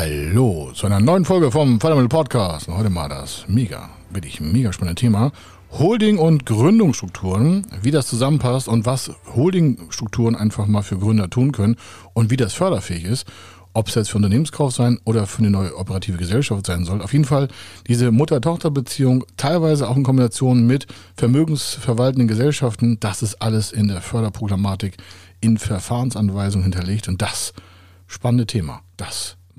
Hallo zu einer neuen Folge vom Fördermittel Podcast. Und heute mal das mega, wirklich mega spannende Thema. Holding und Gründungsstrukturen, wie das zusammenpasst und was Holdingstrukturen einfach mal für Gründer tun können und wie das förderfähig ist. Ob es jetzt für Unternehmenskauf sein oder für eine neue operative Gesellschaft sein soll. Auf jeden Fall diese Mutter-Tochter-Beziehung, teilweise auch in Kombination mit vermögensverwaltenden Gesellschaften, das ist alles in der Förderprogrammatik in Verfahrensanweisungen hinterlegt und das spannende Thema, das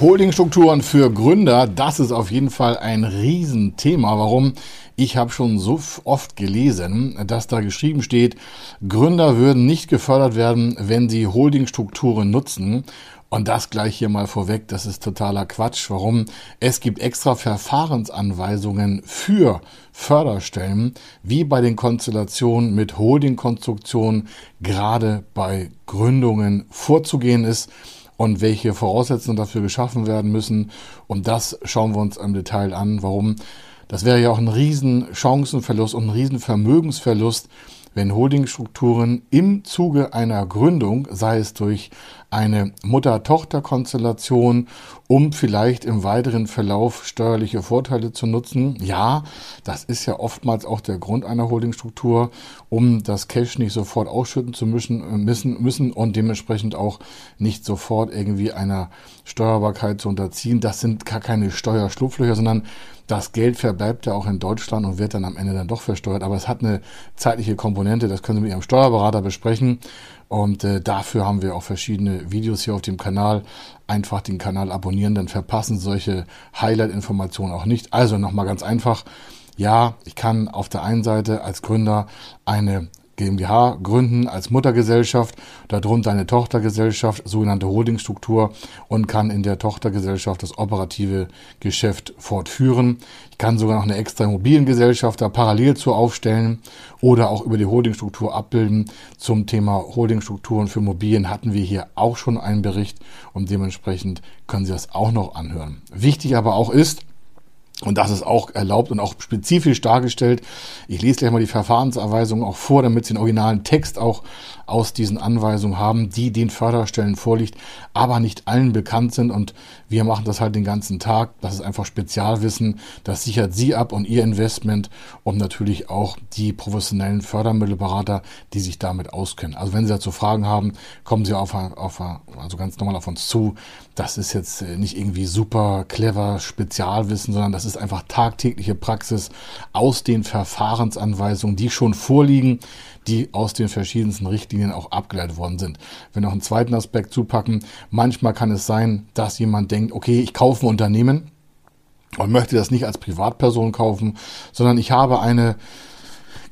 Holdingstrukturen für Gründer, das ist auf jeden Fall ein Riesenthema. Warum? Ich habe schon so oft gelesen, dass da geschrieben steht, Gründer würden nicht gefördert werden, wenn sie Holdingstrukturen nutzen. Und das gleich hier mal vorweg, das ist totaler Quatsch. Warum? Es gibt extra Verfahrensanweisungen für Förderstellen, wie bei den Konstellationen mit Holdingkonstruktionen gerade bei Gründungen vorzugehen ist und welche Voraussetzungen dafür geschaffen werden müssen. Und das schauen wir uns im Detail an. Warum? Das wäre ja auch ein riesen Chancenverlust und ein riesen Vermögensverlust, wenn Holdingstrukturen im Zuge einer Gründung, sei es durch eine Mutter-Tochter-Konstellation, um vielleicht im weiteren Verlauf steuerliche Vorteile zu nutzen. Ja, das ist ja oftmals auch der Grund einer Holdingstruktur, um das Cash nicht sofort ausschütten zu müssen, müssen, müssen und dementsprechend auch nicht sofort irgendwie einer Steuerbarkeit zu unterziehen. Das sind gar keine Steuerschlupflöcher, sondern das Geld verbleibt ja auch in Deutschland und wird dann am Ende dann doch versteuert. Aber es hat eine zeitliche Komponente, das können Sie mit Ihrem Steuerberater besprechen. Und äh, dafür haben wir auch verschiedene Videos hier auf dem Kanal. Einfach den Kanal abonnieren, dann verpassen solche Highlight-Informationen auch nicht. Also nochmal ganz einfach. Ja, ich kann auf der einen Seite als Gründer eine GmbH gründen als Muttergesellschaft, darunter eine Tochtergesellschaft, sogenannte Holdingstruktur und kann in der Tochtergesellschaft das operative Geschäft fortführen. Ich kann sogar noch eine extra Immobiliengesellschaft da parallel zu aufstellen oder auch über die Holdingstruktur abbilden. Zum Thema Holdingstrukturen für Immobilien hatten wir hier auch schon einen Bericht und dementsprechend können Sie das auch noch anhören. Wichtig aber auch ist, und das ist auch erlaubt und auch spezifisch dargestellt. Ich lese gleich mal die Verfahrensanweisungen auch vor, damit Sie den originalen Text auch aus diesen Anweisungen haben, die den Förderstellen vorliegt, aber nicht allen bekannt sind. Und wir machen das halt den ganzen Tag. Das ist einfach Spezialwissen. Das sichert Sie ab und Ihr Investment und natürlich auch die professionellen Fördermittelberater, die sich damit auskennen. Also wenn Sie dazu Fragen haben, kommen Sie auf, auf also ganz normal auf uns zu. Das ist jetzt nicht irgendwie super clever Spezialwissen, sondern das das ist einfach tagtägliche Praxis aus den Verfahrensanweisungen, die schon vorliegen, die aus den verschiedensten Richtlinien auch abgeleitet worden sind. Wenn noch einen zweiten Aspekt zupacken, manchmal kann es sein, dass jemand denkt, okay, ich kaufe ein Unternehmen und möchte das nicht als Privatperson kaufen, sondern ich habe eine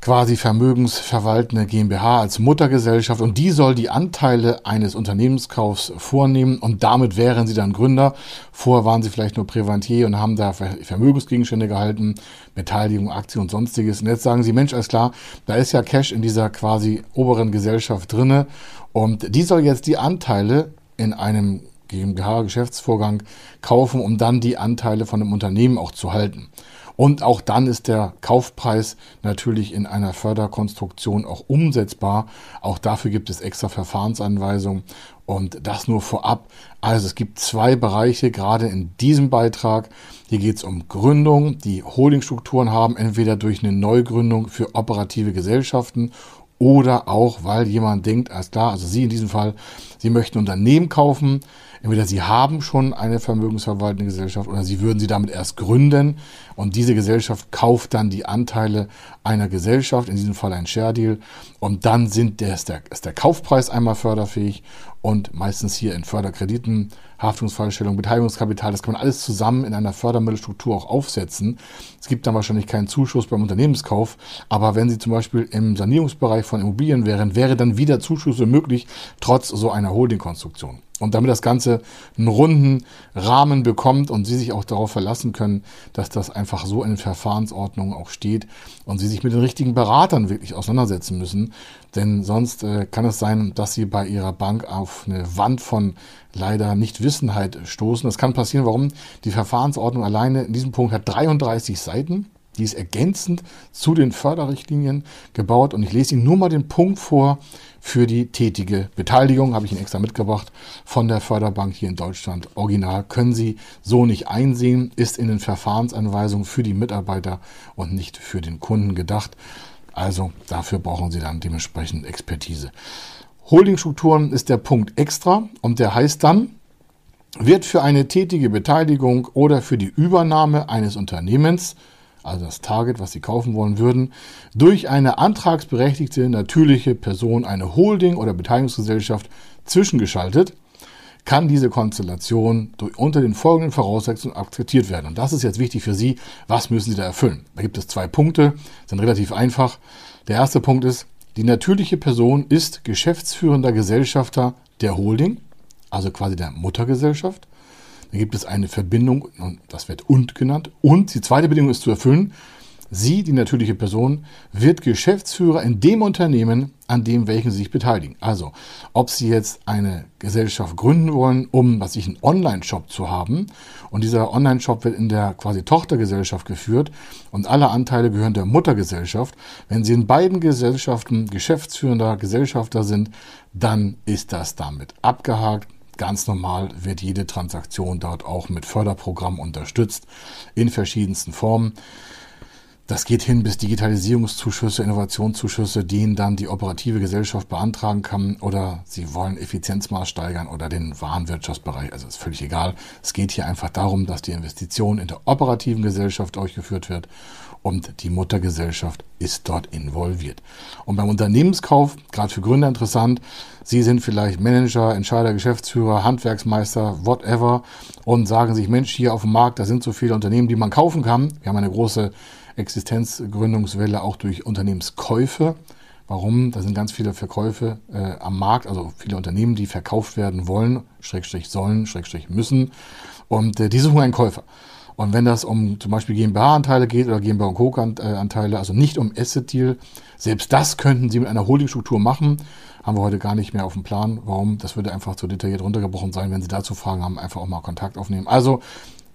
quasi vermögensverwaltende GmbH als Muttergesellschaft und die soll die Anteile eines Unternehmenskaufs vornehmen und damit wären sie dann Gründer. Vorher waren sie vielleicht nur Präventier und haben da Vermögensgegenstände gehalten, Beteiligung, Aktien und sonstiges. Und jetzt sagen sie, Mensch, alles klar, da ist ja Cash in dieser quasi oberen Gesellschaft drinne und die soll jetzt die Anteile in einem GmbH-Geschäftsvorgang kaufen, um dann die Anteile von dem Unternehmen auch zu halten. Und auch dann ist der Kaufpreis natürlich in einer Förderkonstruktion auch umsetzbar. Auch dafür gibt es extra Verfahrensanweisungen und das nur vorab. Also es gibt zwei Bereiche gerade in diesem Beitrag. Hier geht es um Gründung, die Holdingstrukturen haben, entweder durch eine Neugründung für operative Gesellschaften oder auch, weil jemand denkt, alles klar, also Sie in diesem Fall, Sie möchten Unternehmen kaufen. Entweder Sie haben schon eine vermögensverwaltende Gesellschaft oder Sie würden sie damit erst gründen. Und diese Gesellschaft kauft dann die Anteile einer Gesellschaft, in diesem Fall ein Share Deal. Und dann sind der, ist, der, ist der Kaufpreis einmal förderfähig und meistens hier in Förderkrediten, Haftungsfallstellung, Beteiligungskapital, das kann man alles zusammen in einer Fördermittelstruktur auch aufsetzen. Es gibt dann wahrscheinlich keinen Zuschuss beim Unternehmenskauf, aber wenn Sie zum Beispiel im Sanierungsbereich von Immobilien wären, wäre dann wieder Zuschüsse möglich, trotz so einer Holdingkonstruktion. Und damit das Ganze einen runden Rahmen bekommt und Sie sich auch darauf verlassen können, dass das einfach so in den Verfahrensordnungen auch steht und Sie sich mit den richtigen Beratern wirklich auseinandersetzen müssen. Denn sonst äh, kann es sein, dass Sie bei Ihrer Bank auf eine Wand von leider Nichtwissenheit stoßen. Das kann passieren. Warum? Die Verfahrensordnung alleine in diesem Punkt hat 33 Seiten. Die ist ergänzend zu den Förderrichtlinien gebaut und ich lese Ihnen nur mal den Punkt vor für die tätige Beteiligung. Habe ich Ihnen extra mitgebracht von der Förderbank hier in Deutschland. Original können Sie so nicht einsehen, ist in den Verfahrensanweisungen für die Mitarbeiter und nicht für den Kunden gedacht. Also dafür brauchen Sie dann dementsprechend Expertise. Holdingstrukturen ist der Punkt extra und der heißt dann, wird für eine tätige Beteiligung oder für die Übernahme eines Unternehmens also das Target, was Sie kaufen wollen würden, durch eine antragsberechtigte natürliche Person, eine Holding oder Beteiligungsgesellschaft zwischengeschaltet, kann diese Konstellation durch, unter den folgenden Voraussetzungen akzeptiert werden. Und das ist jetzt wichtig für Sie. Was müssen Sie da erfüllen? Da gibt es zwei Punkte, sind relativ einfach. Der erste Punkt ist, die natürliche Person ist geschäftsführender Gesellschafter der Holding, also quasi der Muttergesellschaft. Dann gibt es eine Verbindung, das wird und genannt. Und die zweite Bedingung ist zu erfüllen, Sie, die natürliche Person, wird Geschäftsführer in dem Unternehmen, an dem welchen Sie sich beteiligen. Also, ob Sie jetzt eine Gesellschaft gründen wollen, um, was ich, einen Online-Shop zu haben, und dieser Online-Shop wird in der quasi Tochtergesellschaft geführt und alle Anteile gehören der Muttergesellschaft. Wenn Sie in beiden Gesellschaften geschäftsführender Gesellschafter sind, dann ist das damit abgehakt Ganz normal wird jede Transaktion dort auch mit Förderprogrammen unterstützt in verschiedensten Formen. Das geht hin bis Digitalisierungszuschüsse, Innovationszuschüsse, die dann die operative Gesellschaft beantragen kann oder Sie wollen Effizienzmaß steigern oder den Warenwirtschaftsbereich. Also ist völlig egal. Es geht hier einfach darum, dass die Investition in der operativen Gesellschaft durchgeführt wird und die Muttergesellschaft ist dort involviert. Und beim Unternehmenskauf, gerade für Gründer interessant, Sie sind vielleicht Manager, Entscheider, Geschäftsführer, Handwerksmeister, whatever und sagen sich, Mensch, hier auf dem Markt, da sind so viele Unternehmen, die man kaufen kann. Wir haben eine große Existenzgründungswelle auch durch Unternehmenskäufe. Warum? Da sind ganz viele Verkäufe äh, am Markt, also viele Unternehmen, die verkauft werden wollen, Schrägstrich sollen, Schrägstrich müssen. Und äh, die suchen einen Käufer. Und wenn das um zum Beispiel GmbH-Anteile geht oder GmbH und Co-Anteile, also nicht um Asset-Deal, selbst das könnten Sie mit einer Holdingstruktur machen. Haben wir heute gar nicht mehr auf dem Plan. Warum? Das würde einfach zu detailliert runtergebrochen sein. Wenn Sie dazu Fragen haben, einfach auch mal Kontakt aufnehmen. Also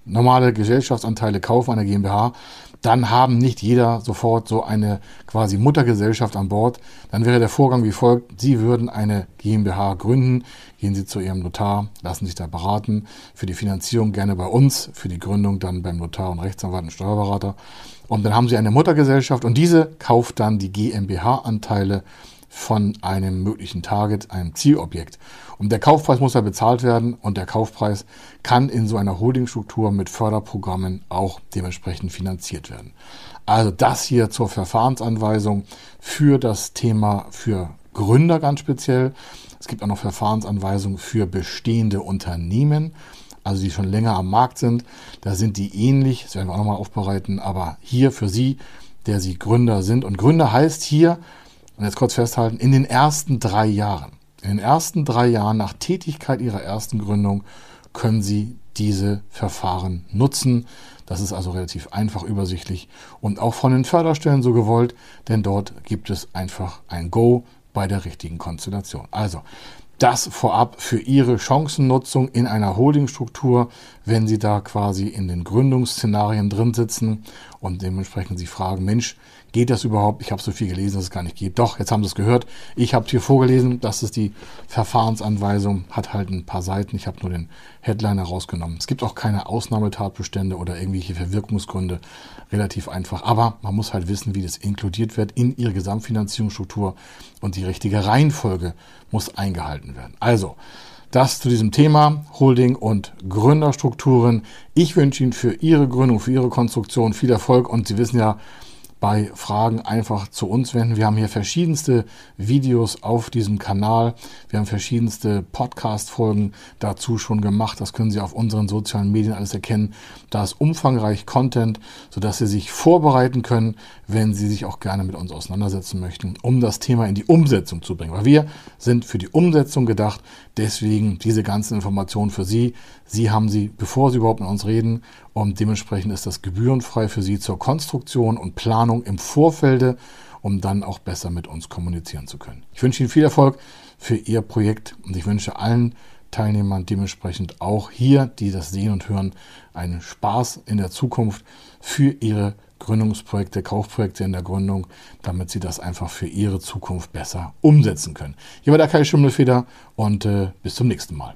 normale Gesellschaftsanteile kaufen einer GmbH, dann haben nicht jeder sofort so eine quasi Muttergesellschaft an Bord. Dann wäre der Vorgang wie folgt. Sie würden eine GmbH gründen, gehen Sie zu Ihrem Notar, lassen sich da beraten. Für die Finanzierung gerne bei uns, für die Gründung dann beim Notar und Rechtsanwalt und Steuerberater. Und dann haben Sie eine Muttergesellschaft und diese kauft dann die GmbH-Anteile von einem möglichen Target, einem Zielobjekt. Und der Kaufpreis muss ja bezahlt werden und der Kaufpreis kann in so einer Holdingstruktur mit Förderprogrammen auch dementsprechend finanziert werden. Also das hier zur Verfahrensanweisung für das Thema für Gründer ganz speziell. Es gibt auch noch Verfahrensanweisungen für bestehende Unternehmen, also die schon länger am Markt sind. Da sind die ähnlich, das werden wir auch nochmal aufbereiten, aber hier für Sie, der Sie Gründer sind. Und Gründer heißt hier, und jetzt kurz festhalten, in den ersten drei Jahren, in den ersten drei Jahren nach Tätigkeit Ihrer ersten Gründung können Sie diese Verfahren nutzen. Das ist also relativ einfach übersichtlich und auch von den Förderstellen so gewollt, denn dort gibt es einfach ein Go bei der richtigen Konstellation. Also das vorab für Ihre Chancennutzung in einer Holdingstruktur, wenn Sie da quasi in den Gründungsszenarien drin sitzen und dementsprechend Sie fragen, Mensch, Geht das überhaupt? Ich habe so viel gelesen, dass es gar nicht geht. Doch, jetzt haben Sie es gehört. Ich habe hier vorgelesen, das ist die Verfahrensanweisung, hat halt ein paar Seiten. Ich habe nur den Headliner rausgenommen. Es gibt auch keine Ausnahmetatbestände oder irgendwelche Verwirkungsgründe. Relativ einfach. Aber man muss halt wissen, wie das inkludiert wird in Ihre Gesamtfinanzierungsstruktur und die richtige Reihenfolge muss eingehalten werden. Also, das zu diesem Thema Holding und Gründerstrukturen. Ich wünsche Ihnen für Ihre Gründung, für Ihre Konstruktion viel Erfolg und Sie wissen ja, bei Fragen einfach zu uns wenden. Wir haben hier verschiedenste Videos auf diesem Kanal. Wir haben verschiedenste Podcast-Folgen dazu schon gemacht. Das können Sie auf unseren sozialen Medien alles erkennen. Da ist umfangreich Content, sodass Sie sich vorbereiten können, wenn Sie sich auch gerne mit uns auseinandersetzen möchten, um das Thema in die Umsetzung zu bringen. Weil wir sind für die Umsetzung gedacht. Deswegen diese ganzen Informationen für Sie. Sie haben sie, bevor Sie überhaupt mit uns reden. Und dementsprechend ist das gebührenfrei für Sie zur Konstruktion und Planung im Vorfelde, um dann auch besser mit uns kommunizieren zu können. Ich wünsche Ihnen viel Erfolg für Ihr Projekt und ich wünsche allen Teilnehmern dementsprechend auch hier, die das sehen und hören, einen Spaß in der Zukunft für Ihre Gründungsprojekte, Kaufprojekte in der Gründung, damit Sie das einfach für Ihre Zukunft besser umsetzen können. Hier war der Kai Schimmelfeder und äh, bis zum nächsten Mal.